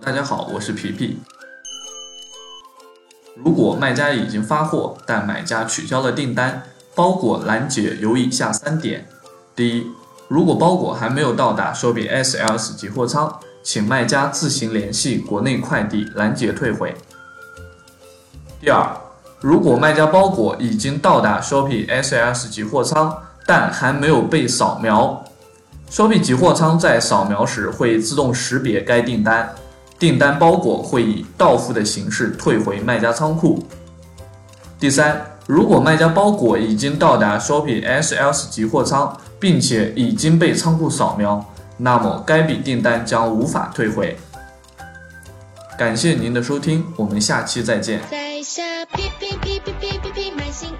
大家好，我是皮皮。如果卖家已经发货，但买家取消了订单，包裹拦截有以下三点：第一，如果包裹还没有到达手柄 SLS 集货仓，请卖家自行联系国内快递拦截退回。第二，如果卖家包裹已经到达 Shopee SLS 集货仓，但还没有被扫描，Shopee 集货仓在扫描时会自动识别该订单，订单包裹会以到付的形式退回卖家仓库。第三，如果卖家包裹已经到达 Shopee SLS 集货仓，并且已经被仓库扫描，那么该笔订单将无法退回。感谢您的收听，我们下期再见。在下买新